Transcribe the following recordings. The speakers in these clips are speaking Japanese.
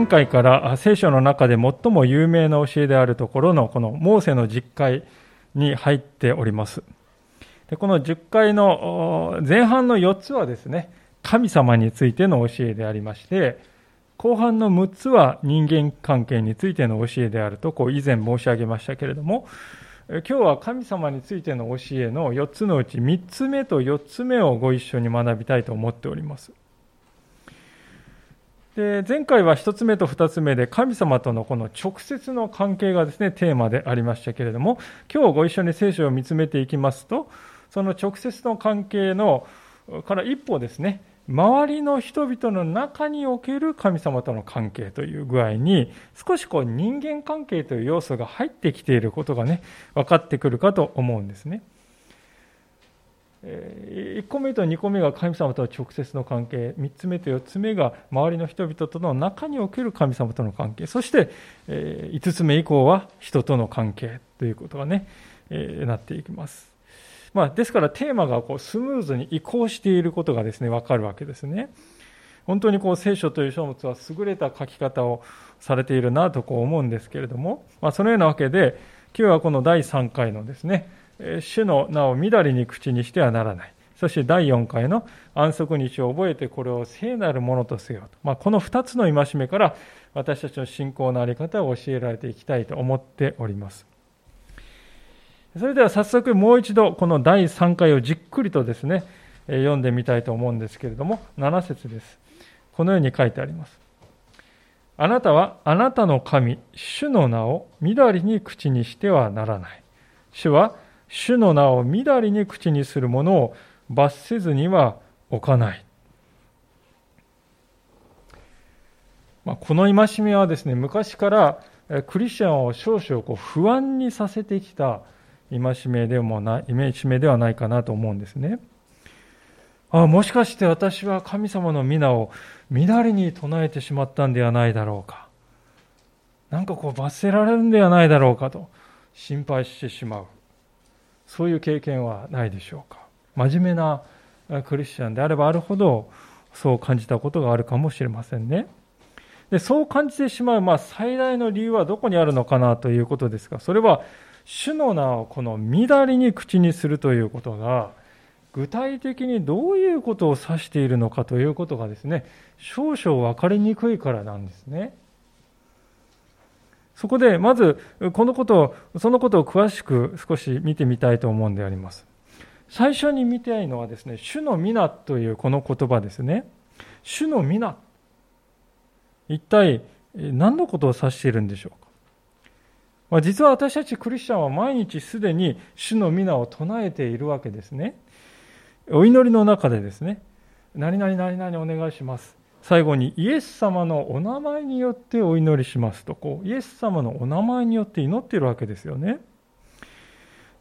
前回から聖書の中で最も有名な教えであるところのこのモーセの実会に入っております。でこの10回の前半の4つはですね、神様についての教えでありまして、後半の6つは人間関係についての教えであるとこう以前申し上げましたけれども、今日は神様についての教えの4つのうち3つ目と4つ目をご一緒に学びたいと思っております。で前回は1つ目と2つ目で神様とのこの直接の関係がですねテーマでありましたけれども今日ご一緒に聖書を見つめていきますとその直接の関係のから一歩ですね周りの人々の中における神様との関係という具合に少しこう人間関係という要素が入ってきていることがね分かってくるかと思うんですね。1個目と2個目が神様との直接の関係3つ目と4つ目が周りの人々との中における神様との関係そして5つ目以降は人との関係ということがねなっていきます。まあ、ですからテーマがこうスムーズに移行していることがですね分かるわけですね。本当にこう聖書という書物は優れた書き方をされているなとこう思うんですけれども、まあ、そのようなわけで今日はこの第3回のですね主の名をみだりに口にしてはならない。そして第4回の安息日を覚えてこれを聖なるものとせよと、まあ、この2つの戒めから私たちの信仰の在り方を教えられていきたいと思っております。それでは早速もう一度この第3回をじっくりとですね読んでみたいと思うんですけれども7節です。このように書いてあります。あなたはあなたの神主の名をみだりに口にしてはならない。主は主の名をみだりに口にするものを罰せずには置かないまあ、この戒めはですね昔からクリスチャンを少々こう不安にさせてきた戒めでもない、戒めではないかなと思うんですね。あもしかして私は神様の皆を乱れに唱えてしまったんではないだろうか。なんかこう罰せられるんではないだろうかと心配してしまう。そういう経験はないでしょうか。真面目なクリスチャンであればあるほどそう感じたことがあるかもしれませんね。でそう感じてしまう、まあ、最大の理由はどこにあるのかなということですが、それは主の名をこの乱りに口にするということが、具体的にどういうことを指しているのかということがですね、少々分かりにくいからなんですね。そこで、まず、このことを、そのことを詳しく少し見てみたいと思うんであります。最初に見たいのはですね、主の皆というこの言葉ですね。主の皆。一体、何のことを指しているんでしょうか。まあ、実は私たちクリスチャンは毎日すでに主の皆を唱えているわけですね。お祈りの中でですね、何々何々お願いします。最後にイエス様のお名前によってお祈りしますと、こう、イエス様のお名前によって祈っているわけですよね。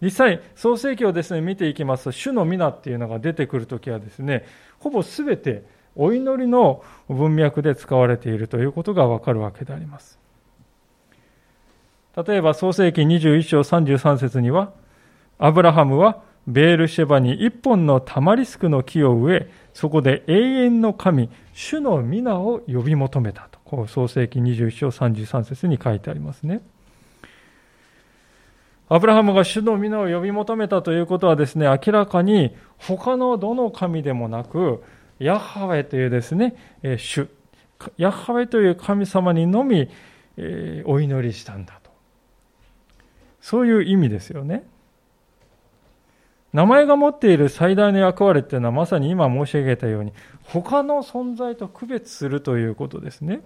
実際、創世記をですね、見ていきますと、主の皆っていうのが出てくるときはですね、ほぼすべてお祈りの文脈で使われているということがわかるわけであります。例えば創世紀21章33節には、アブラハムはベールシェバに一本のタマリスクの木を植え、そこで永遠の神、主の皆を呼び求めたと。こう創世紀21章33節に書いてありますね。アブラハムが主の皆を呼び求めたということはですね、明らかに他のどの神でもなく、ヤハウェというですね、主、ヤハウェという神様にのみ、お祈りしたんだと。そういう意味ですよね。名前が持っている最大の役割っていうのはまさに今申し上げたように他の存在と区別するということですね。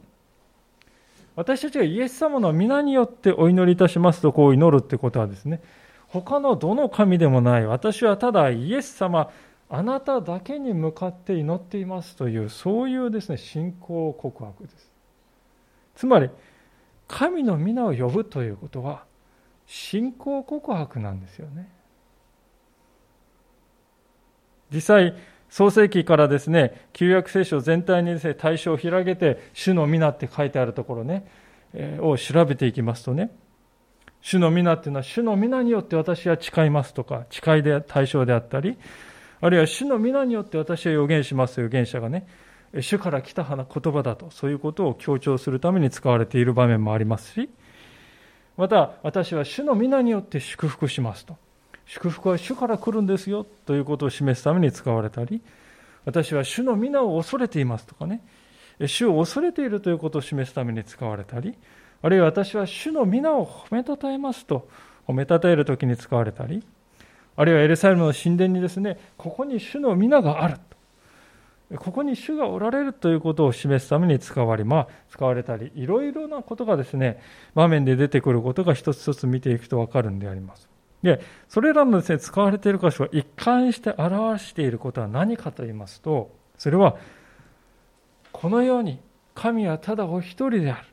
私たちがイエス様の皆によってお祈りいたしますとこう祈るってことはですね、他のどの神でもない私はただイエス様あなただけに向かって祈っていますというそういうですね信仰告白です。つまり神の皆を呼ぶということは信仰告白なんですよね。実際、創世記からですね、旧約聖書全体にですね、対象を広げて、主の皆って書いてあるところね、えー、を調べていきますとね、主の皆っていうのは、主の皆によって私は誓いますとか、誓いで対象であったり、あるいは主の皆によって私は予言しますと預言者がね、主から来た言葉だと、そういうことを強調するために使われている場面もありますし、また、私は主の皆によって祝福しますと。祝福は主から来るんですよということを示すために使われたり、私は主の皆を恐れていますとかね、主を恐れているということを示すために使われたり、あるいは私は主の皆を褒めたたえますと褒めたたえるときに使われたり、あるいはエルサレムの神殿にですね、ここに主の皆があると。ここに主がおられるということを示すために使われ、まあ、使われたり、いろいろなことがですね、場面で出てくることが一つ一つ見ていくとわかるんであります。で、それらのですね、使われている箇所が一貫して表していることは何かと言いますと、それは、このように神はただお一人である。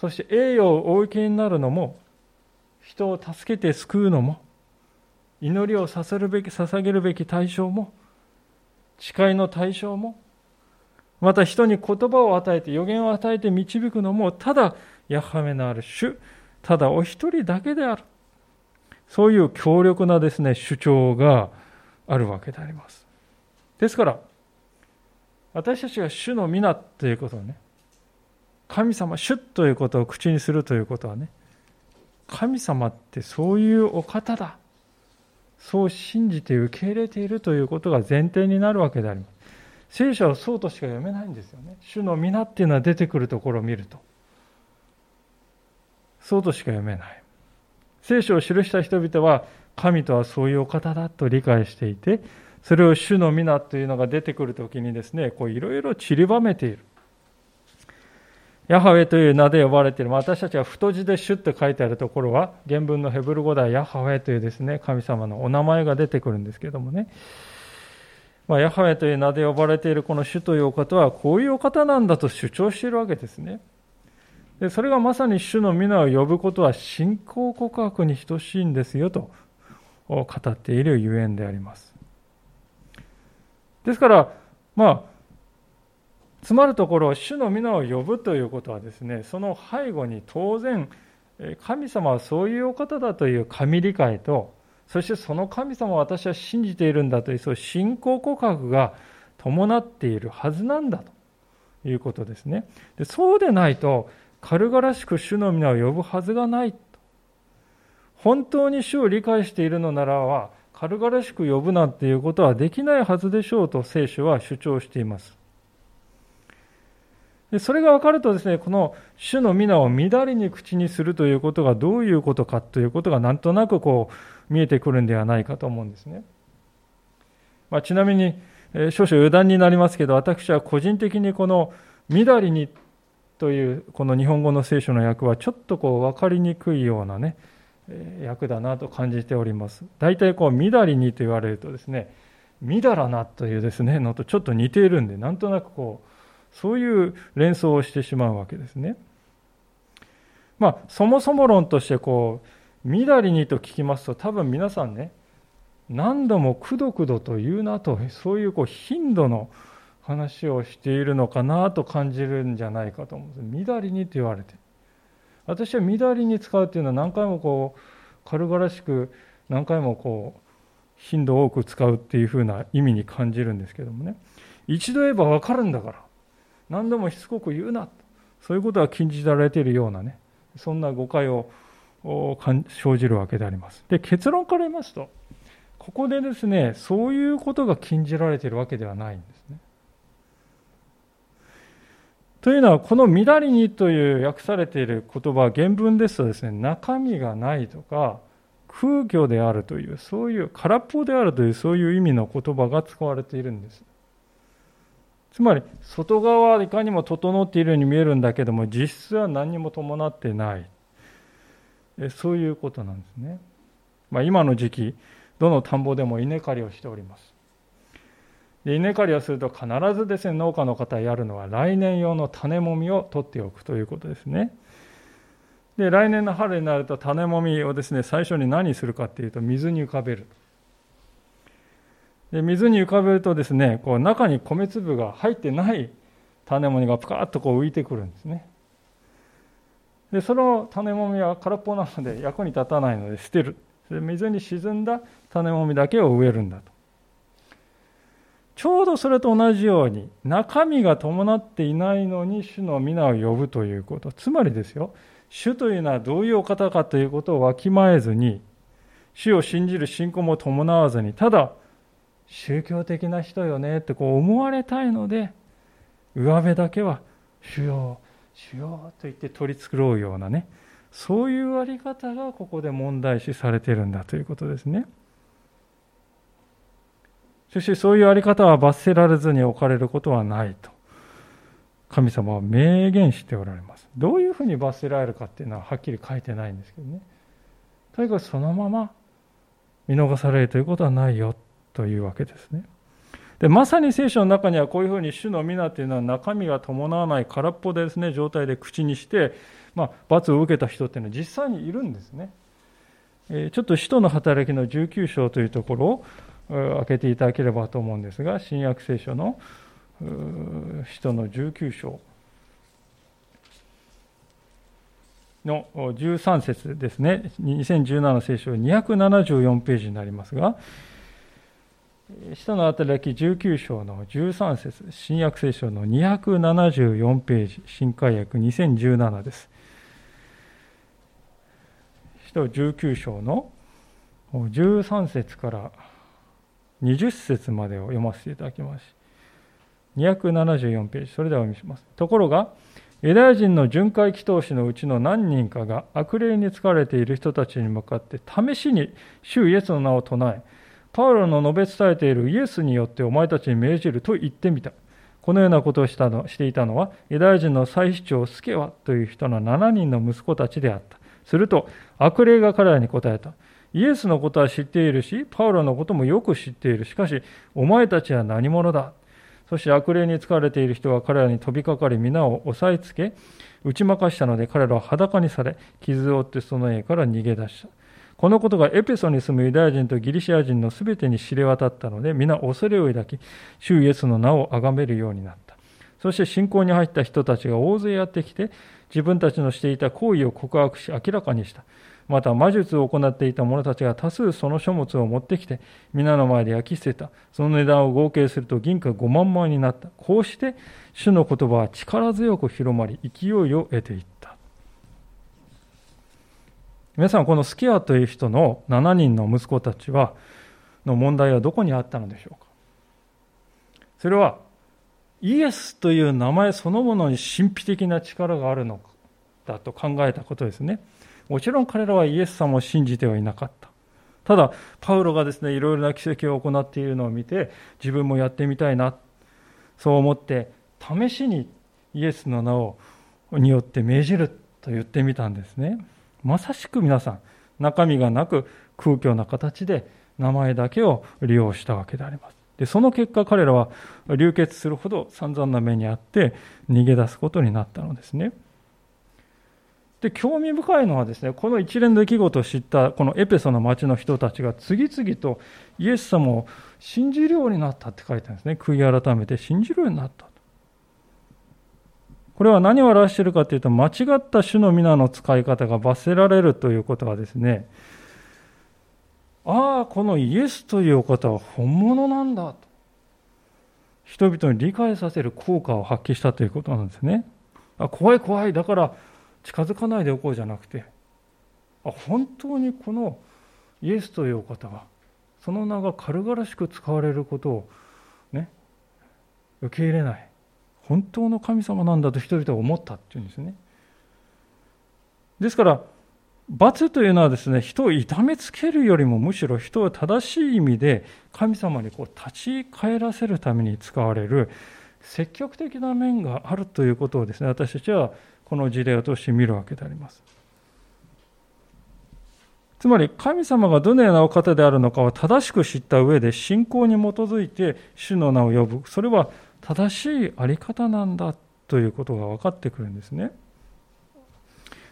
そして栄誉をお受けになるのも、人を助けて救うのも、祈りを捧るべき捧げるべき対象も、誓いの対象も、また人に言葉を与えて予言を与えて導くのも、ただヤハメのある主、ただお一人だけである。そういう強力なですね、主張があるわけであります。ですから、私たちが主の皆ということをね、神様、主ということを口にするということはね、神様ってそういうお方だ。そう信じて受け入れているということが前提になるわけであります。聖書はそうとしか読めないんですよね。主の皆っていうのは出てくるところを見ると。そうとしか読めない。聖書を記した人々は神とはそういうお方だと理解していて、それを主の皆というのが出てくるときにですね、いろいろ散りばめている。ヤハウェという名で呼ばれている、私たちは太字で主って書いてあるところは、原文のヘブル語ではヤハウェというですね、神様のお名前が出てくるんですけどもね。まあ、ヤハウェという名で呼ばれているこの主というお方は、こういうお方なんだと主張しているわけですね。でそれがまさに主の皆を呼ぶことは信仰告白に等しいんですよと語っているゆえんであります。ですから、まあ、つまるところ、主の皆を呼ぶということはですね、その背後に当然、神様はそういうお方だという神理解と、そしてその神様を私は信じているんだという、そういう信仰告白が伴っているはずなんだということですね。でそうでないと、軽々しく主の皆を呼ぶはずがない。本当に主を理解しているのならば、軽々しく呼ぶなんていうことはできないはずでしょうと聖書は主張しています。でそれが分かるとですね、この主の皆を乱りに口にするということがどういうことかということがなんとなくこう見えてくるんではないかと思うんですね。まあ、ちなみに、えー、少々余談になりますけど、私は個人的にこの乱りにというこの日本語の聖書の訳はちょっとこう分かりにくいようなね、訳だなと感じております。大体こう、みだりにと言われるとですね、みだらなというですね、のとちょっと似ているんで、なんとなくこう、そういう連想をしてしまうわけですね。まあ、そもそも論としてこう、みだりにと聞きますと、多分皆さんね、何度もくどくどと言うなと、そういうこう頻度の話をしているのかなと感じるんじゃないかと思うんです。みだりにと言われて。私はみだりに使うっていうのは何回もこう、軽々しく何回もこう、頻度多く使うっていうふうな意味に感じるんですけどもね。一度言えば分かるんだから。何度もしつこく言うなそういうことが禁じられているようなねそんな誤解を生じるわけでありますで結論から言いますとここでですねそういうことが禁じられているわけではないんですねというのはこの「乱りに」という訳されている言葉原文ですとですね中身がないとか空虚であるというそういう空っぽであるというそういう意味の言葉が使われているんです。つまり外側はいかにも整っているように見えるんだけども実質は何にも伴ってない。そういうことなんですね、まあ、今の時期どの田んぼでも稲刈りをしております。稲刈りをすると必ずですね農家の方やるのは来年用の種もみを取っておくということですね。で来年の春になると種もみをですね最初に何するかっていうと水に浮かべる。で水に浮かべるとですねこう中に米粒が入ってない種もみがぷかっとこう浮いてくるんですね。でその種もみは空っぽなので役に立たないので捨てる。水に沈んだ種もみだけを植えるんだと。ちょうどそれと同じように中身が伴っていないのに主の皆を呼ぶということつまりですよ主というのはどういうお方かということをわきまえずに主を信じる信仰も伴わずにただ宗教的な人よねってこう思われたいので上辺だけは主よ主よと言って取り繕うようなねそういうあり方がここで問題視されているんだということですね。そしてそういうあり方は罰せられずに置かれることはないと。神様は明言しておられます。どういうふうに罰せられるかっていうのははっきり書いてないんですけどね。とにかくそのまま見逃されるということはないよというわけですね。でまさに聖書の中にはこういうふうに主の皆というのは中身が伴わない空っぽですね状態で口にして、まあ、罰を受けた人っていうのは実際にいるんですね。えちょっと使徒の働きの19章というところを開けていただければと思うんですが新約聖書の使徒の19章の13節ですね。2017聖書274ページになりますが使徒の働き19章の13節新約聖書の274ページ新海訳2017です。使徒19章の13節から20節までを読ませていただきます。274ページ、それではお見せします。ところが、ユダヤ人の巡回祈祷師のうちの何人かが悪霊に疲れている人たちに向かって試しに主イエスの名を唱え、パウロの述べ伝えているイエスによってお前たちに命じると言ってみた。このようなことをしたのしていたのは、ユダヤ人の祭司長スケワという人の7人の息子たちであった。すると、悪霊が彼らに答えた。イエスのことは知っているし、パウロのこともよく知っている。しかし、お前たちは何者だ？そして悪霊に疲れている人は彼らに飛びかかり、皆を押さえつけ、打ち負かしたので彼らは裸にされ、傷を負ってその家から逃げ出した。このことがエペソに住むユダヤ人とギリシア人のすべてに知れ渡ったので、皆恐れを抱き、主イエスの名を崇めるようになった。そして信仰に入った人たちが大勢やってきて、自分たちのしていた行為を告白し明らかにした。また魔術を行っていた者たちが多数その書物を持ってきて皆の前で焼き捨てた。その値段を合計すると銀貨5万枚になった。こうして主の言葉は力強く広まり勢いを得ていった。皆さんこのスキアという人の7人の息子たちはの問題はどこにあったのでしょうか。それはイエスという名前そのものに神秘的な力があるのだと考えたことですね。もちろん彼らはイエス様を信じてはいなかった。ただ、パウロがですね、いろいろな奇跡を行っているのを見て、自分もやってみたいな、そう思って、試しにイエスの名をによって命じると言ってみたんですね。まさしく皆さん、中身がなく空虚な形で名前だけを利用したわけであります。で、その結果彼らは流血するほど散々な目にあって逃げ出すことになったのですね。で興味深いのはですねこの一連の出来事を知ったこのエペソの町の人たちが次々とイエス様を信じるようになったって書いてあるんですね。悔い改めて信じるようになったこれは何を表しているかというと間違った主の皆の使い方が罰せられるということはですねああこのイエスというお方は本物なんだと。人々に理解させる効果を発揮したということなんですね。あ怖い怖い。だから近づかないでおこうじゃなくてあ本当にこのイエスというお方がその名が軽々しく使われることをね受け入れない本当の神様なんだと人々は思ったっていうんですね。ですから罰というのはですね人を痛めつけるよりもむしろ人を正しい意味で神様にこう立ち返らせるために使われる積極的な面があるということをですね私たちはこの事例を通して見るわけであります。つまり神様がどのようなお方であるのかを正しく知った上で信仰に基づいて主の名を呼ぶ。それは正しいあり方なんだということが分かってくるんですね。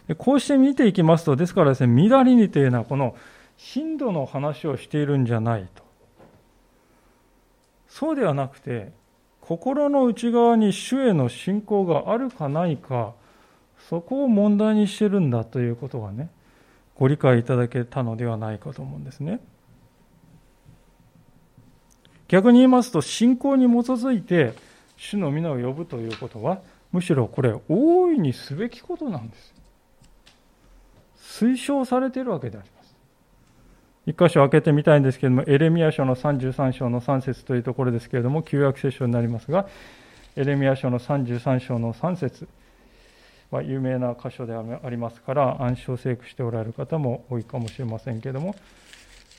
でこうして見ていきますと、ですからですね、みだりにというのはこの頻度の話をしているんじゃないと。そうではなくて、心の内側に主への信仰があるかないか、そこを問題にしてるんだということがねご理解いただけたのではないかと思うんですね。逆に言いますと、信仰に基づいて、主の皆を呼ぶということは、むしろこれ、大いにすべきことなんです。推奨されているわけであります。一箇所開けてみたいんですけれども、エレミア書の33章の3節というところですけれども、旧約聖書になりますが、エレミア書の33章の3節有名な箇所でありますから、暗唱聖句しておられる方も多いかもしれませんけれども、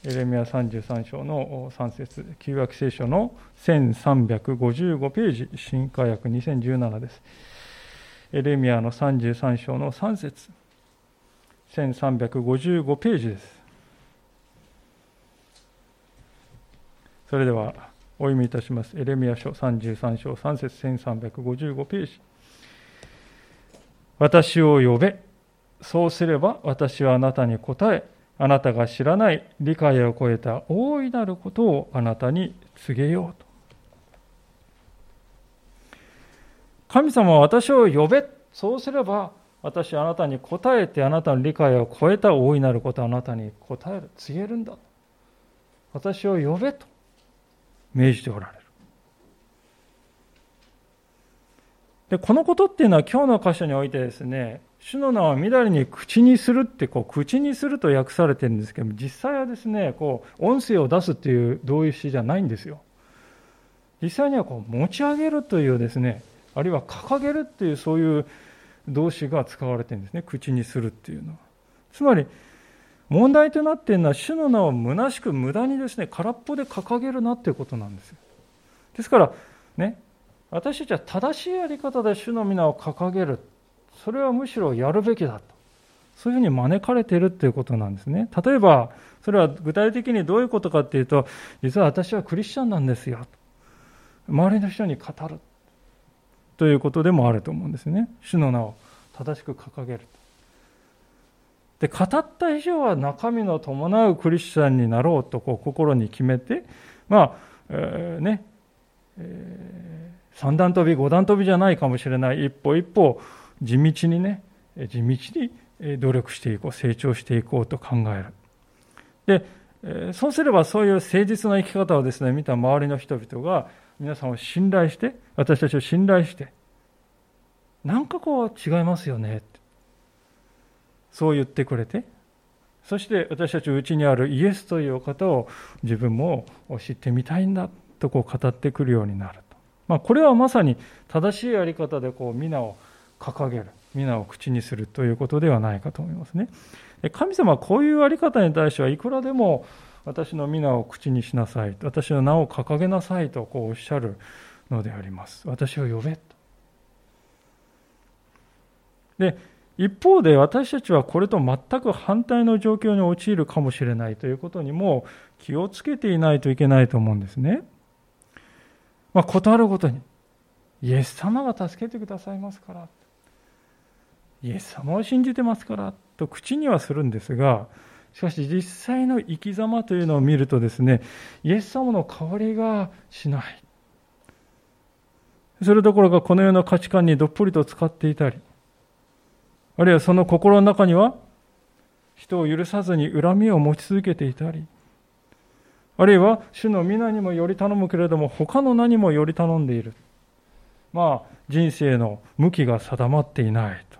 エレミア33章の3節旧約聖書の1355ページ、新科学2017です。エレミアの33章の3節1355ページです。それでは、お読みいたします。エレミア書33章3節1355ページ。私を呼べ。そうすれば私はあなたに答え、あなたが知らない理解を超えた大いなることをあなたに告げようと。神様は私を呼べ。そうすれば私はあなたに答えてあなたの理解を超えた大いなることをあなたに答える、告げるんだ。私を呼べと命じておられる。で、このことっていうのは今日の箇所においてですね、主の名をみだりに口にするって、こう、口にすると訳されてるんですけど、実際はですね、こう、音声を出すっていう同意詞じゃないんですよ。実際にはこう、持ち上げるというですね、あるいは掲げるっていうそういう動詞が使われてるんですね。口にするっていうのは。つまり、問題となっているのは、主の名を虚しく無駄にですね、空っぽで掲げるなっていうことなんですよ。ですから、ね、私たちは正しいやり方で主の皆を掲げる。それはむしろやるべきだと。そういうふうに招かれているということなんですね。例えば、それは具体的にどういうことかっていうと、実は私はクリスチャンなんですよと。周りの人に語る。ということでもあると思うんですね。主の名を正しく掲げる。で語った以上は中身の伴うクリスチャンになろうとこう心に決めて、まあ、えー、ね、えー、三段跳び、五段跳びじゃないかもしれない、一歩一歩地道にね、地道に努力していこう、成長していこうと考える。で、そうすればそういう誠実な生き方をですね、見た周りの人々が皆さんを信頼して、私たちを信頼して、なんかこう違いますよね。そう言ってくれて、そして私たちうちにあるイエスという方を自分も知ってみたいんだとこう語ってくるようになる。まあ、これはまさに正しいやり方でこう皆を掲げる、皆を口にするということではないかと思いますね。神様はこういうやり方に対してはいくらでも私の皆を口にしなさい、私の名を掲げなさいとこうおっしゃるのであります。私を呼べと。で、一方で私たちはこれと全く反対の状況に陥るかもしれないということにも気をつけていないといけないと思うんですね。まあ、ことあるごとに、イエス様が助けてくださいますから、イエス様を信じてますからと口にはするんですが、しかし実際の生き様というのを見るとですね、イエス様の代わりがしない。それどころかこのような価値観にどっぷりと使っていたり、あるいはその心の中には人を許さずに恨みを持ち続けていたり、あるいは主の皆にもより頼むけれども他の何もより頼んでいる。まあ人生の向きが定まっていないと。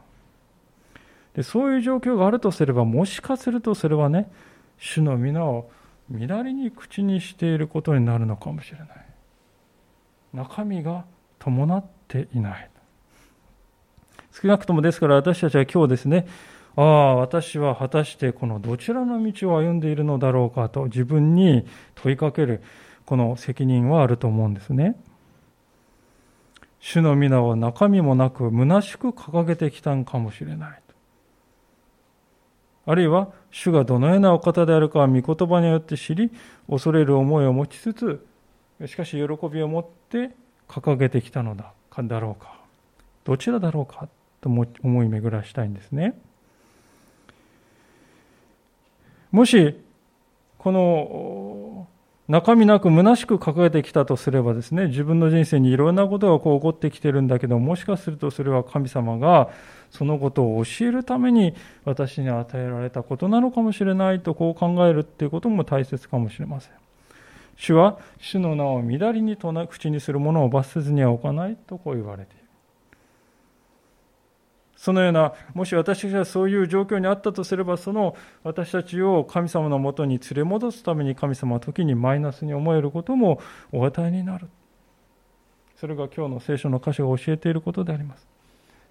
でそういう状況があるとすれば、もしかするとそれはね、主の皆を乱りに口にしていることになるのかもしれない。中身が伴っていない。少なくともですから私たちは今日ですね、ああ、私は果たしてこのどちらの道を歩んでいるのだろうかと自分に問いかけるこの責任はあると思うんですね。主の皆を中身もなく虚しく掲げてきたんかもしれない。あるいは主がどのようなお方であるかは御言葉によって知り、恐れる思いを持ちつつ、しかし喜びを持って掲げてきたのだだろうか。どちらだろうかと思い巡らしたいんですね。もし、この中身なく虚しく掲げてきたとすればですね、自分の人生にいろんなことがこう起こってきてるんだけど、もしかするとそれは神様がそのことを教えるために私に与えられたことなのかもしれないとこう考えるっていうことも大切かもしれません。主は主の名を乱りに口にする者を罰せずには置かないとこう言われている。そのような、もし私たちがそういう状況にあったとすれば、その私たちを神様のもとに連れ戻すために神様は時にマイナスに思えることもお与えになる。それが今日の聖書の箇所が教えていることであります。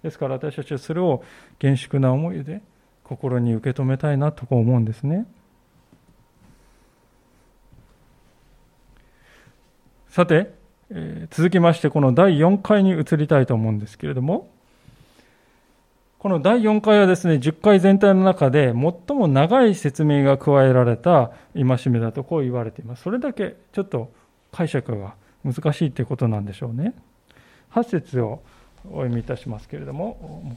ですから私たちはそれを厳粛な思いで心に受け止めたいなと思うんですね。さて、えー、続きましてこの第4回に移りたいと思うんですけれども、この第4回はですね、10回全体の中で最も長い説明が加えられた戒めだとこう言われています。それだけちょっと解釈が難しいということなんでしょうね。8節をお読みいたしますけれども、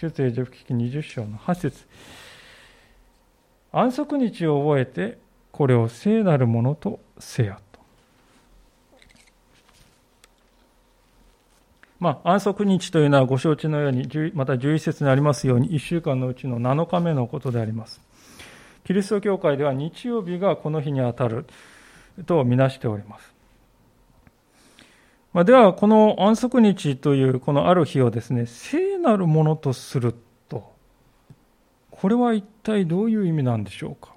出エジプ記20章の8節安息日を覚えて、これを聖なるものとせよ。まあ、安息日というのはご承知のように、また11節にありますように、1週間のうちの7日目のことであります。キリスト教会では日曜日がこの日にあたるとみなしております。まあ、では、この安息日というこのある日をですね、聖なるものとすると、これは一体どういう意味なんでしょうか。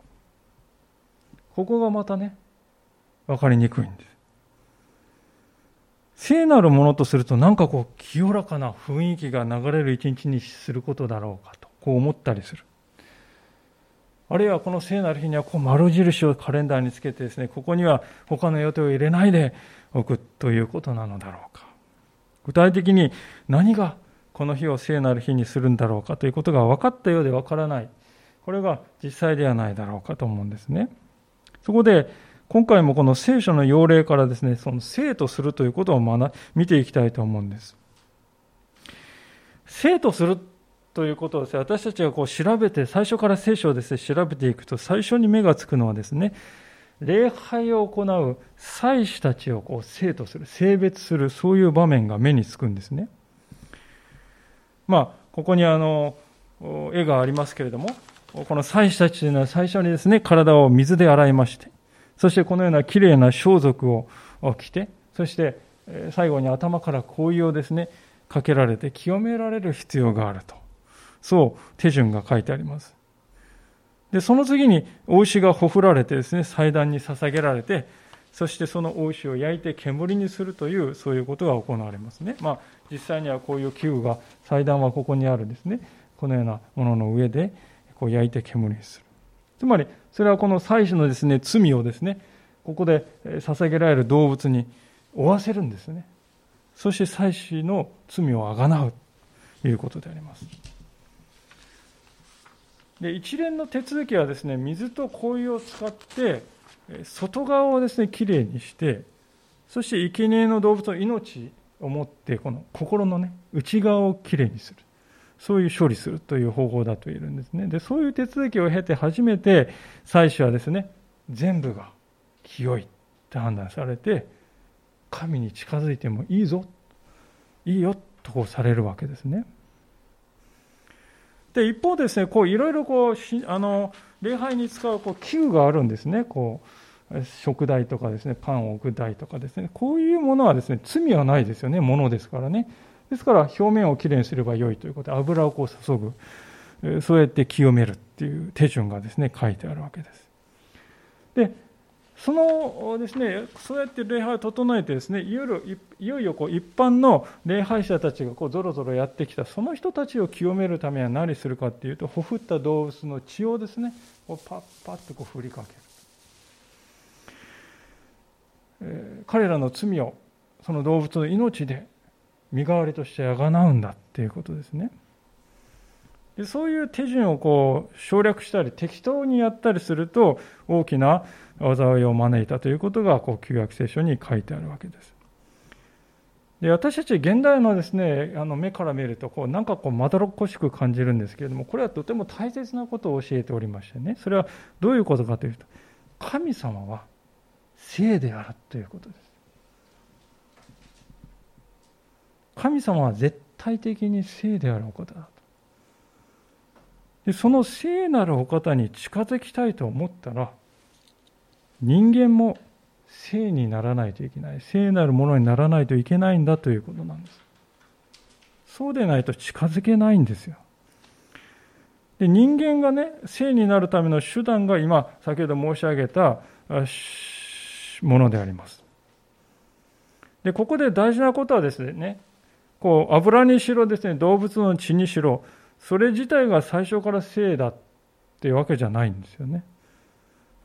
ここがまたね、わかりにくいんです。聖なるものとするとなんかこう清らかな雰囲気が流れる一日にすることだろうかとこう思ったりする。あるいはこの聖なる日にはこう丸印をカレンダーにつけてですねここには他の予定を入れないでおくということなのだろうか。具体的に何がこの日を聖なる日にするんだろうかということが分かったようで分からない。これが実際ではないだろうかと思うんですね。そこで今回もこの聖書の要例からですね、その生とするということを学見ていきたいと思うんです。生とするということをですね、私たちがこう調べて、最初から聖書をですね、調べていくと、最初に目がつくのはですね、礼拝を行う祭司たちをこう生とする、性別する、そういう場面が目につくんですね。まあ、ここにあの、絵がありますけれども、この祭司たちというのは最初にですね、体を水で洗いまして、そしてこのようなきれいな装束を着て、そして最後に頭から香油をですね、かけられて清められる必要があると。そう手順が書いてあります。で、その次に、大牛がほふられてですね、祭壇に捧げられて、そしてその大牛を焼いて煙にするという、そういうことが行われますね。まあ、実際にはこういう器具が、祭壇はここにあるんですね。このようなものの上で、こう焼いて煙にする。つまり、それはこの祭司のですね、罪をですね、ここで捧げられる動物に負わせるんですね。そして祭司の罪をあがなうということであります。で一連の手続きはですね、水と香油を使って、外側をですね、きれいにして、そして生贄の動物の命を持って、この心のね、内側をきれいにする。そういう処理するという方法だと言えるんですね。で、そういう手続きを経て初めて、祭司はですね、全部が清いって判断されて、神に近づいてもいいぞ、いいよ、とこうされるわけですね。で、一方ですね、こう、いろいろこう、あの、礼拝に使うこう器具があるんですね。こう、食台とかですね、パンを置く台とかですね、こういうものはですね、罪はないですよね、ものですからね。ですから表面をきれいにすればよいということで油をこう注ぐそうやって清めるっていう手順がですね書いてあるわけです。でそのですねそうやって礼拝を整えてですねいよいよいよいよこう一般の礼拝者たちがこうぞろぞろやってきたその人たちを清めるためには何するかっていうとほふった動物の血をですねこうパッパッとこう振りかける、えー、彼らの罪をその動物の命で身代わりとしてあがなうんだっていうことですね。でそういう手順をこう省略したり適当にやったりすると大きな災いを招いたということがこう旧約聖書に書いてあるわけです。で私たち現代のですねあの目から見るとこうなんかこうまどろっこしく感じるんですけれどもこれはとても大切なことを教えておりましてねそれはどういうことかというと神様は聖であるということです。神様は絶対的に聖であるお方だと。でその聖なるお方に近づきたいと思ったら、人間も聖にならないといけない。聖なるものにならないといけないんだということなんです。そうでないと近づけないんですよ。で人間がね聖になるための手段が今先ほど申し上げたものであります。でここで大事なことはですねこう油にしろですね動物の血にしろそれ自体が最初から聖だっていうわけじゃないんですよね。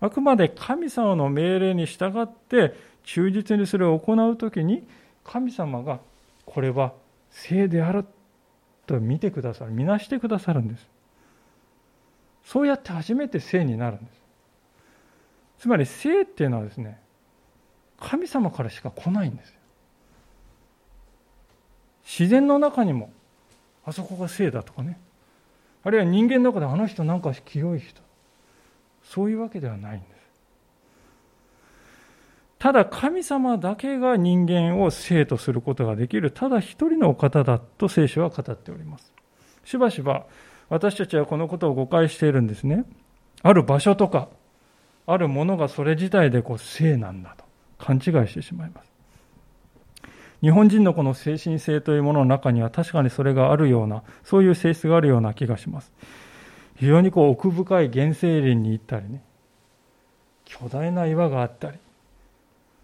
あくまで神様の命令に従って忠実にそれを行う時に神様がこれは聖であると見てくださる見なしてくださるんです。そうやって初めて聖になるんです。つまり聖っていうのはですね神様からしか来ないんです。自然の中にもあそこが聖だとかねあるいは人間の中であの人なんか清い人そういうわけではないんです。ただ神様だけが人間を生とすることができる、ただ一人のお方だと聖書は語っております。しばしば私たちはこのことを誤解しているんですね。ある場所とか、あるものがそれ自体でこう聖なんだと勘違いしてしまいます。日本人のこの精神性というものの中には確かにそれがあるような、そういう性質があるような気がします。非常にこう奥深い原生林に行ったりね巨大な岩があったり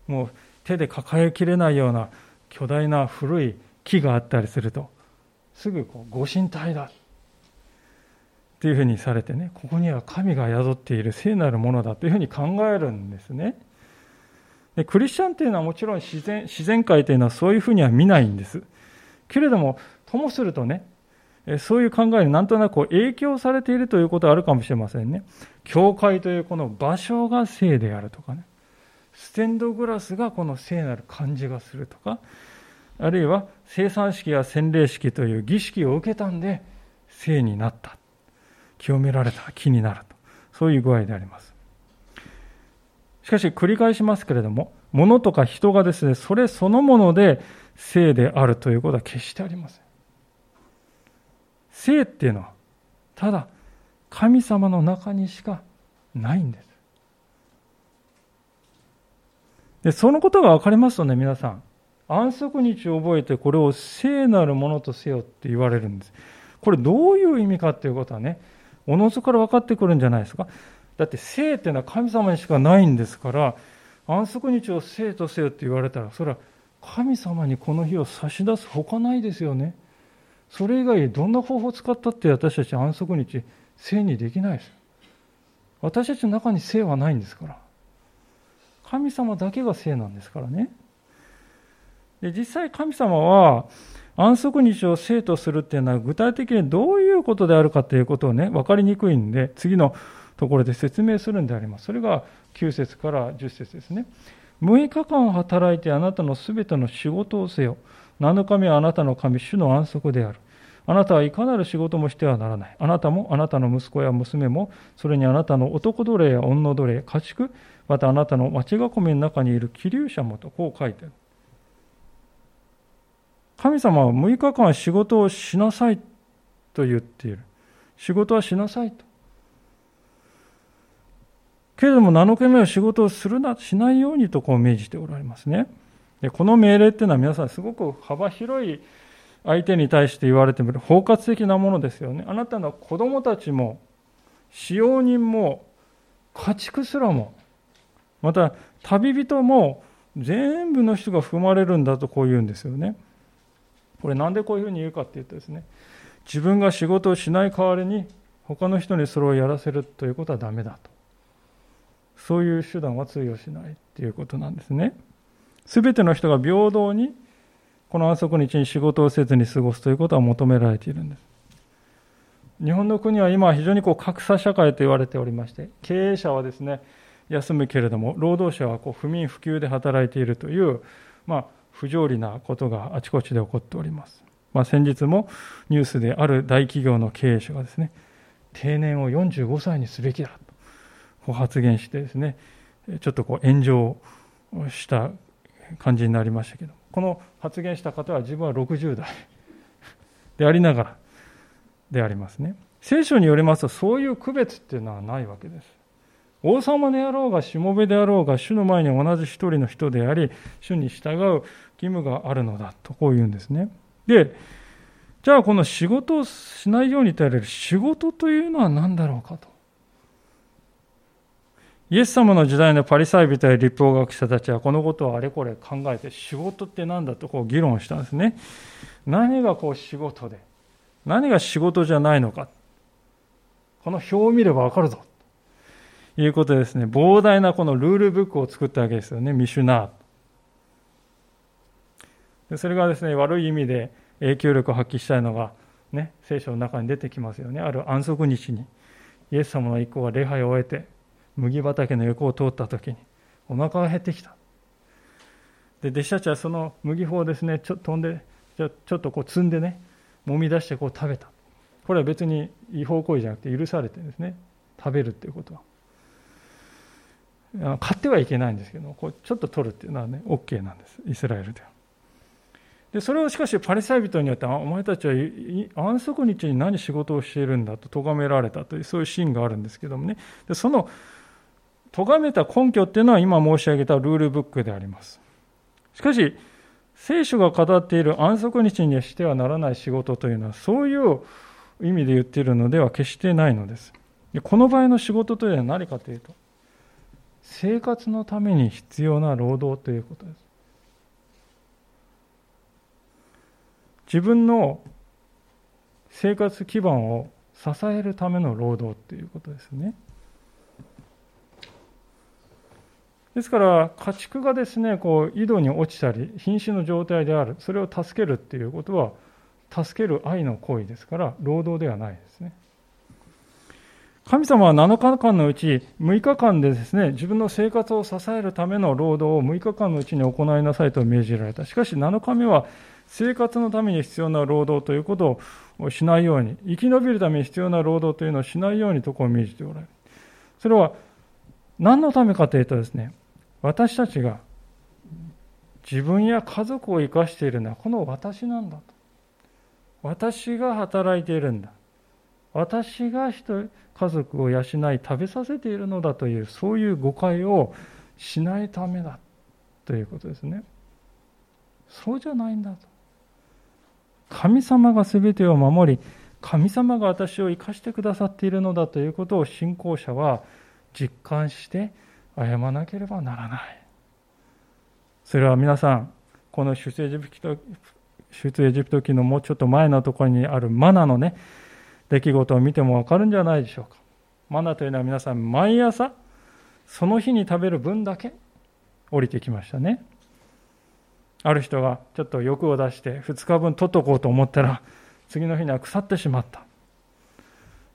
もう手で抱えきれないような巨大な古い木があったりするとすぐこうご神体だっていうふうにされてねここには神が宿っている聖なるものだというふうに考えるんですねでクリスチャンっていうのはもちろん自然自然界というのはそういうふうには見ないんですけれどもともするとねそういう考えになんとなく影響されているということはあるかもしれませんね。教会というこの場所が聖であるとかね。ステンドグラスがこの聖なる感じがするとか、あるいは生産式や洗礼式という儀式を受けたんで聖になった。清められた気になると。そういう具合であります。しかし繰り返しますけれども、物とか人がですね、それそのもので聖であるということは決してありません。性っていうのはただ神様の中にしかないんです。でそのことが分かりますとね皆さん安息日を覚えてこれを聖なるものとせよって言われるんです。これどういう意味かっていうことはねおのずから分かってくるんじゃないですか。だって聖っていうのは神様にしかないんですから安息日を聖とせよって言われたらそれは神様にこの日を差し出すほかないですよね。それ以外どんな方法を使ったって私たち安息日聖にできないです。私たちの中に聖はないんですから。神様だけが聖なんですからね。で実際神様は安息日を聖とするっていうのは具体的にどういうことであるかということをね分かりにくいんで次のところで説明するんでありますそれが9節から10節ですね6日間働いてあなたのすべての仕事をせよ7日目はあなたの神主の安息であるあなたはいかなる仕事もしてはならない。あなたもあなたの息子や娘も、それにあなたの男奴隷や女奴隷、家畜、またあなたの町囲みの中にいる気流者もとこう書いてある。神様は6日間仕事をしなさいと言っている。仕事はしなさいと。けれども7日目は仕事をするな、しないようにとこう命じておられますね。でこの命令っていうのは皆さんすごく幅広い相手に対して言われても包括的なものですよね。あなたの子供たちも、使用人も、家畜すらも、また旅人も、全部の人が含まれるんだとこう言うんですよね。これなんでこういうふうに言うかって言うとですね、自分が仕事をしない代わりに他の人にそれをやらせるということはダメだと。そういう手段は通用しないっていうことなんですね。すべての人が平等にこの安息日に仕事をせずに過ごすということは求められているんです。日本の国は今非常にこう格差社会と言われておりまして、経営者はですね、休むけれども、労働者はこう不眠不休で働いているという、まあ、不条理なことがあちこちで起こっております。まあ、先日もニュースである大企業の経営者がですね、定年を45歳にすべきだと発言してですね、ちょっとこう炎上した感じになりましたけどこの発言した方は自分は60代でありながらでありますね。聖書によりますとそういう区別っていうのはないわけです。王様であろうがしもべであろうが主の前に同じ一人の人であり主に従う義務があるのだとこう言うんですねでじゃあこの仕事をしないようにと言われる仕事というのは何だろうかとイエス様の時代のパリサイ人や立法学者たちはこのことをあれこれ考えて仕事って何だとこう議論したんですね。何がこう仕事で何が仕事じゃないのか。この表を見ればわかるぞ。ということですね、膨大なこのルールブックを作ったわけですよね、ミシュナー。それがですね、悪い意味で影響力を発揮したいのが、ね、聖書の中に出てきますよね。ある安息日に、イエス様の意向は礼拝を終えて、麦畑の横を通った時に、お腹が減ってきた。で、弟子たちはその麦穂をですね、ちょ飛んで、ちょちょっとこう積んでね、揉み出してこう食べた。これは別に違法行為じゃなくて許されてるんですね。食べるっていうことは。買ってはいけないんですけどこうちょっと取るっていうのはね OK なんですイスラエルでは。でそれをしかしパリサイ人によってお前たちは安息日に何仕事をしているんだと咎められたというそういうシーンがあるんですけどもねでその咎めた根拠っていうのは今申し上げたルールブックでありますしかし聖書が語っている安息日にしてはならない仕事というのはそういう意味で言っているのでは決してないのですでこの場合の仕事というのは何かというと生活のために必要な労働ということです。自分の生活基盤を支えるための労働ということですね。ですから家畜がですねこう井戸に落ちたり瀕死の状態であるそれを助けるっていうことは助ける愛の行為ですから労働ではないですね。神様は7日間のうち6日間でですね、自分の生活を支えるための労働を6日間のうちに行いなさいと命じられた。しかし7日目は生活のために必要な労働ということをしないように、生き延びるために必要な労働というのをしないようにとこを命じておられる。それは何のためかというとですね、私たちが自分や家族を生かしているのはこの私なんだと。私が働いているんだ。私が人家族を養い食べさせているのだというそういう誤解をしないためだということですね。そうじゃないんだと。神様が全てを守り、神様が私を生かしてくださっているのだということを信仰者は実感して謝らなければならない。それは皆さん、この出エジプト出エジプト記のもうちょっと前のところにあるマナのね、出来事を見てもわかるんじゃないでしょうか。マナというのは皆さん、毎朝、その日に食べる分だけ降りてきましたね。ある人がちょっと欲を出して2日分取っとこうと思ったら、次の日には腐ってしまった。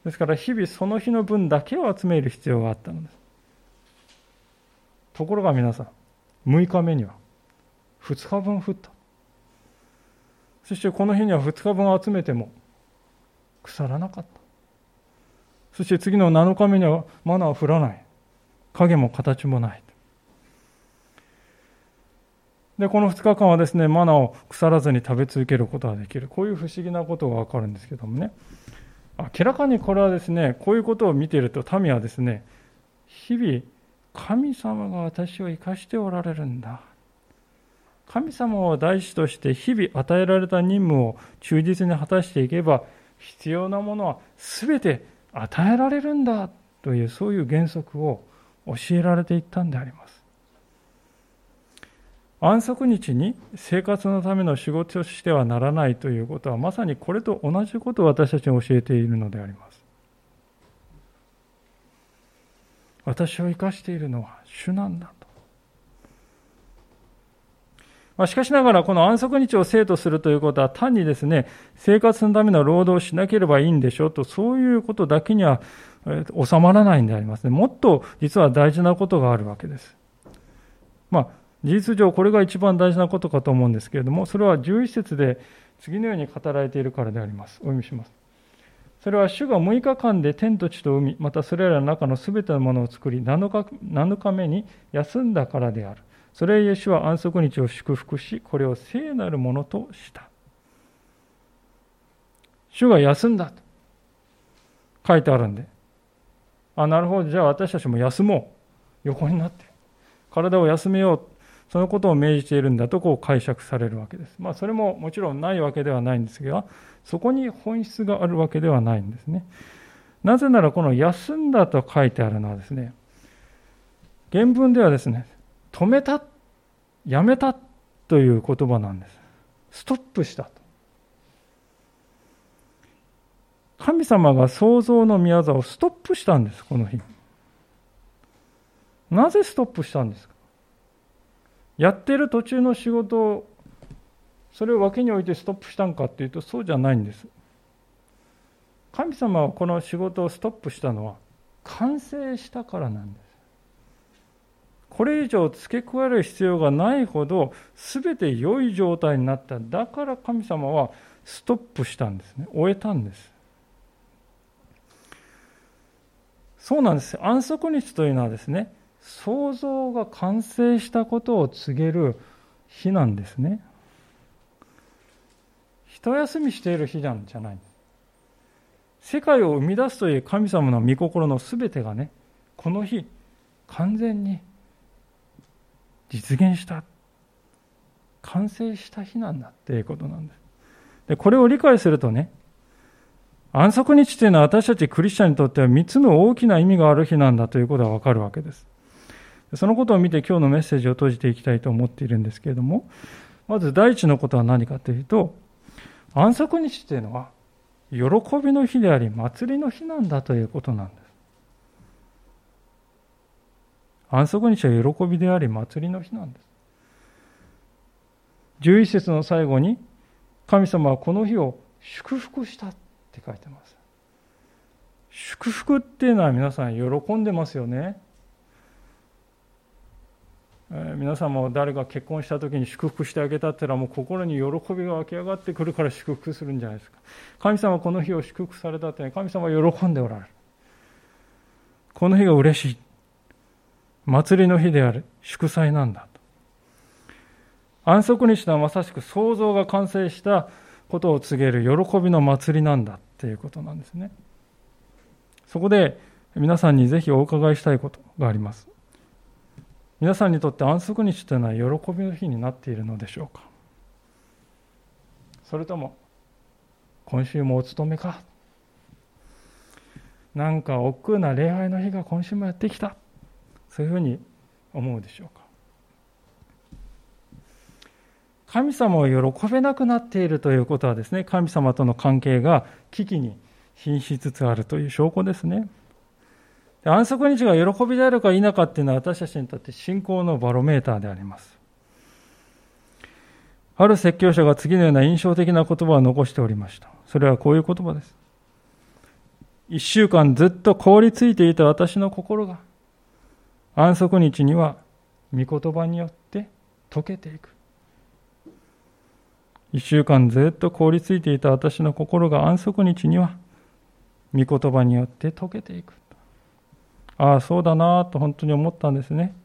ですから日々その日の分だけを集める必要があったのです。ところが皆さん、6日目には2日分降った。そしてこの日には2日分集めても腐らなかった。そして次の7日目にはマナーは降らない。影も形もない。で、この2日間はですね、マナーを腐らずに食べ続けることができる。こういう不思議なことがわかるんですけどもね。明らかにこれはですね、こういうことを見ていると民はですね、日々、神様が私を生かしておられるんだ。神様を大師として日々与えられた任務を忠実に果たしていけば、必要なものは全て与えられるんだというそういう原則を教えられていったんであります。安息日に生活のための仕事としてはならないということはまさにこれと同じことを私たちに教えているのであります。私を生かしているのは主なんだと。まあ、しかしながら、この安息日を生とするということは、単にですね、生活のための労働をしなければいいんでしょうと、そういうことだけには収まらないんでありますね。もっと実は大事なことがあるわけです。まあ、事実上、これが一番大事なことかと思うんですけれども、それは11節で次のように語られているからであります。お読みします。それは主が6日間で天と地と海、またそれらの中のすべてのものを作り7日、7日目に休んだからである。それゆえ主は安息日を祝福し、これを聖なるものとした。主が休んだと書いてあるんで、あ、なるほど、じゃあ私たちも休もう。横になって。体を休めよう。そのことを命じているんだとこう解釈されるわけです。まあ、それももちろんないわけではないんですが、そこに本質があるわけではないんですね。なぜならこの休んだと書いてあるのはですね、原文ではですね、止めた、やめたという言葉なんです。ストップしたと。神様が創造の宮沢をストップしたんです、この日。なぜストップしたんですか？やっている途中の仕事それを脇に置いてストップしたんかっていうとそうじゃないんです。神様はこの仕事をストップしたのは完成したからなんです。これ以上付け加える必要がないほど全て良い状態になった。だから神様はストップしたんですね。終えたんです。そうなんです。安息日というのはですね創造が完成したことを告げる日なんですね。一休みしている日なんじゃない。世界を生み出すという神様の御心のすべてがね、この日、完全に実現した。完成した日なんだっていうことなんです。で、これを理解するとね、安息日というのは私たちクリスチャンにとっては3つの大きな意味がある日なんだということがわかるわけです。そのことを見て今日のメッセージを閉じていきたいと思っているんですけれども、まず第一のことは何かというと、安息日というのは、喜びの日であり、祭りの日なんだということなんです。安息日は喜びであり、祭りの日なんです。11節の最後に、神様はこの日を祝福したって書いてます。祝福っていうのは皆さん喜んでますよね。皆さんも誰が結婚した時に祝福してあげたってのはもう心に喜びが湧き上がってくるから祝福するんじゃないですか。神様はこの日を祝福されたって神様は喜んでおられる。この日が嬉しい。祭りの日である。祝祭なんだと。安息日とはまさしく創造が完成したことを告げる喜びの祭りなんだっていうことなんですね。そこで皆さんにぜひお伺いしたいことがあります。皆さんにとって安息日というのは喜びの日になっているのでしょうか？それとも今週もお勤めか？なんか億劫な礼拝の日が今週もやってきた？そういうふうに思うでしょうか？神様を喜べなくなっているということはですね神様との関係が危機に瀕しつつあるという証拠ですね。安息日が喜びであるか否かっていうのは私たちにとって信仰のバロメーターであります。ある説教者が次のような印象的な言葉を残しておりました。それはこういう言葉です。一週間ずっと凍りついていた私の心が、安息日には御言葉によって溶けていく。一週間ずっと凍りついていた私の心が安息日には御言葉によって溶けていく。ああ、そうだなと本当に思ったんですね。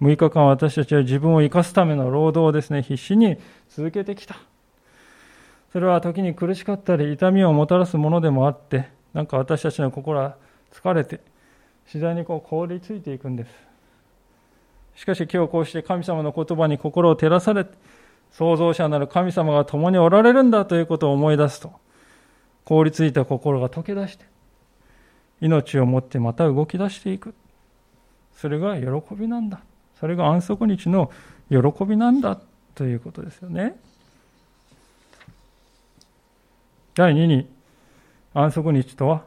6日間私たちは自分を生かすための労働をですね、必死に続けてきた。それは時に苦しかったり痛みをもたらすものでもあって、なんか私たちの心は疲れて、次第にこう凍りついていくんです。しかし今日こうして神様の言葉に心を照らされ、創造者なる神様が共におられるんだということを思い出すと、凍りついた心が溶け出して、命を持ってまた動き出していく。それが喜びなんだ。それが安息日の喜びなんだということですよね。第2に、安息日とは、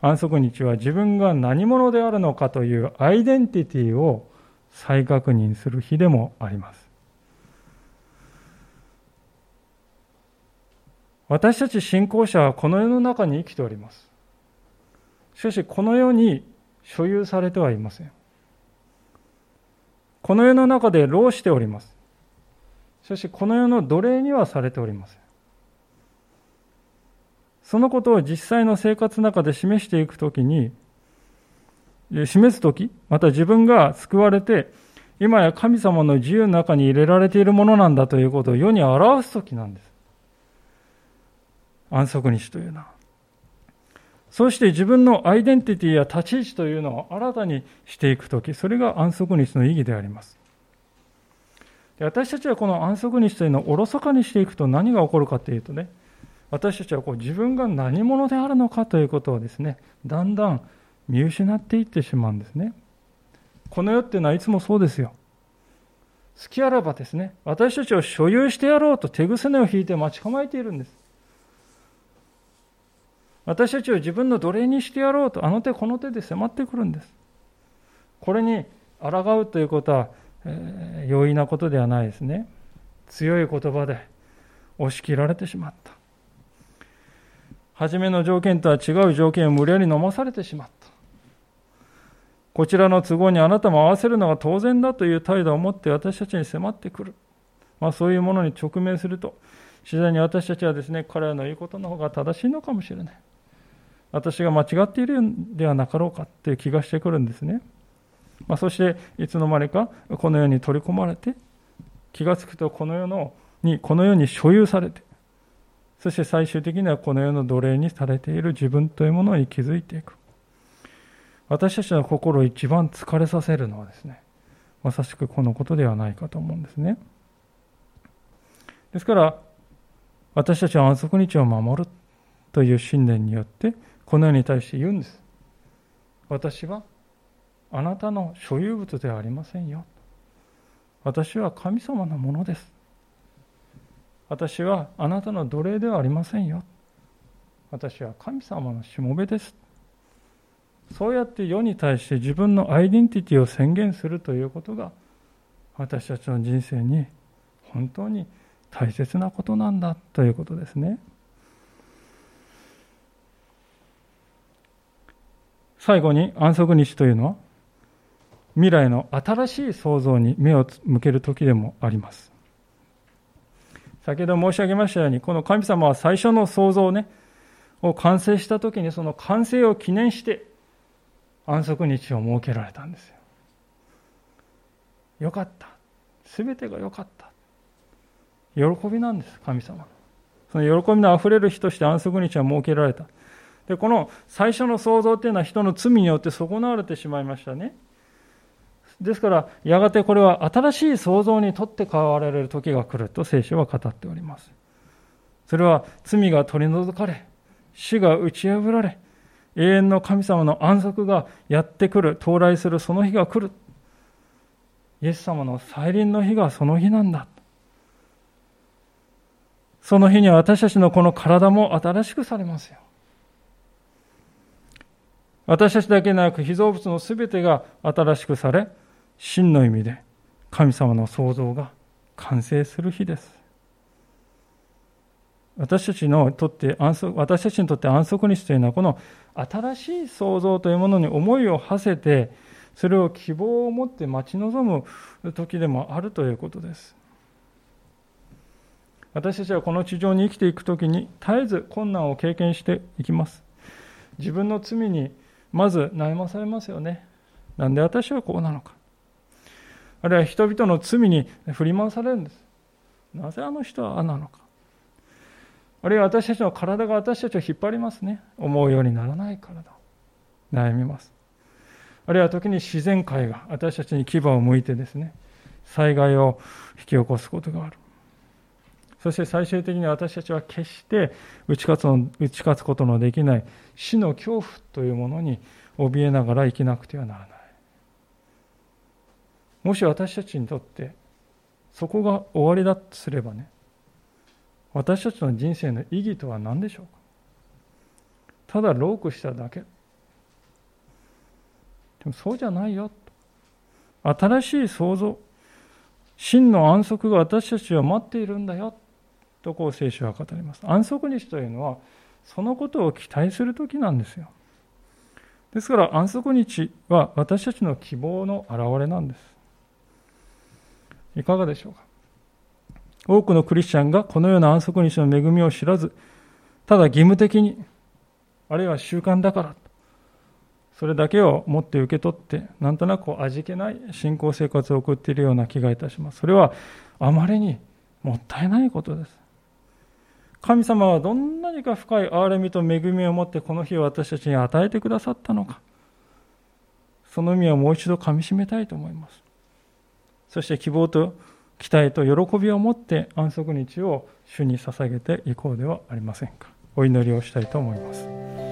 安息日は自分が何者であるのかというアイデンティティを再確認する日でもあります。私たち信仰者はこの世の中に生きております。しかし、この世に所有されてはいません。この世の中で労しております。しかし、この世の奴隷にはされておりません。そのことを実際の生活の中で示していくときに、示すとき、また自分が救われて、今や神様の自由の中に入れられているものなんだということを世に表すときなんです。安息日というのは。そして自分のアイデンティティや立ち位置というのを新たにしていくとき、それが安息日の意義であります。私たちはこの安息日というのをおろそかにしていくと何が起こるかというとね、私たちはこう自分が何者であるのかということをですね、だんだん見失っていってしまうんですね。この世っていうのはいつもそうですよ。好きあらばですね、私たちを所有してやろうと手癖を引いて待ち構えているんです。私たちを自分の奴隷にしてやろうと、あの手この手で迫ってくるんです。これに抗うということは、えー、容易なことではないですね。強い言葉で押し切られてしまった。初めの条件とは違う条件を無理やり飲まされてしまった。こちらの都合にあなたも合わせるのが当然だという態度を持って私たちに迫ってくる。まあ、そういうものに直面すると、自然に私たちはですね、彼らの言うことの方が正しいのかもしれない。私が間違っているんではなかろうかという気がしてくるんですね。まあ、そしていつの間にかこの世に取り込まれて気がつくとこの世のにこの世に所有されてそして最終的にはこの世の奴隷にされている自分というものに気づいていく私たちの心を一番疲れさせるのはですねまさしくこのことではないかと思うんですねですから私たちは安息日を守るという信念によってこの世に対して言うんです。私はあなたの所有物ではありませんよ。私は神様のものです。私はあなたの奴隷ではありませんよ。私は神様のしもべです。そうやって世に対して自分のアイデンティティを宣言するということが私たちの人生に本当に大切なことなんだということですね。最後に安息日というのは未来の新しい創造に目を向ける時でもあります。先ほど申し上げましたように、この神様は最初の創造をね、を完成した時にその完成を記念して安息日を設けられたんですよ。よかった。すべてがよかった。喜びなんです、神様。その喜びのあふれる日として安息日は設けられた。で、この最初の創造というのは人の罪によって損なわれてしまいましたね。ですから、やがてこれは新しい創造にとって変わられる時が来ると聖書は語っております。それは罪が取り除かれ、死が打ち破られ、永遠の神様の安息がやってくる、到来するその日が来る。イエス様の再臨の日がその日なんだ。その日に私たちのこの体も新しくされますよ。私たちだけでなく被造物のすべてが新しくされ、真の意味で神様の創造が完成する日です。私たちのとって安息私たちにとって安息日というのはこの新しい創造というものに思いを馳せてそれを希望を持って待ち望む時でもあるということです私たちはこの地上に生きていく時に絶えず困難を経験していきます自分の罪にまず悩まされますよねなんで私はこうなのかあるいは人々の罪に振り回されるんです。なぜあの人はあなのか。あるいは私たちの体が私たちを引っ張りますね。思うようにならない体。悩みます。あるいは時に自然界が私たちに牙を向いてですね、災害を引き起こすことがある。そして最終的に私たちは決して打ち勝つの打ち勝つことのできない。死の恐怖というものに怯えながら生きなくてはならない。もし私たちにとってそこが終わりだとすればね私たちの人生の意義とは何でしょうか。ただロークしただけ。でもそうじゃないよ。新しい創造。真の安息が私たちを待っているんだよ。とこう聖書は語ります安息日というのはそのことを期待する時なんですよですから安息日は私たちの希望の表れなんですいかがでしょうか多くのクリスチャンがこのような安息日の恵みを知らず、ただ義務的に、あるいは習慣だから、それだけを持って受け取って、なんとなく味気ない信仰生活を送っているような気がいたします。それはあまりにもったいないことです。神様はどんなにか深い憐れみと恵みを持ってこの日を私たちに与えてくださったのか。その意味をもう一度かみしめたいと思います。そして希望と期待と喜びを持って安息日を主に捧げていこうではありませんか。お祈りをしたいと思います。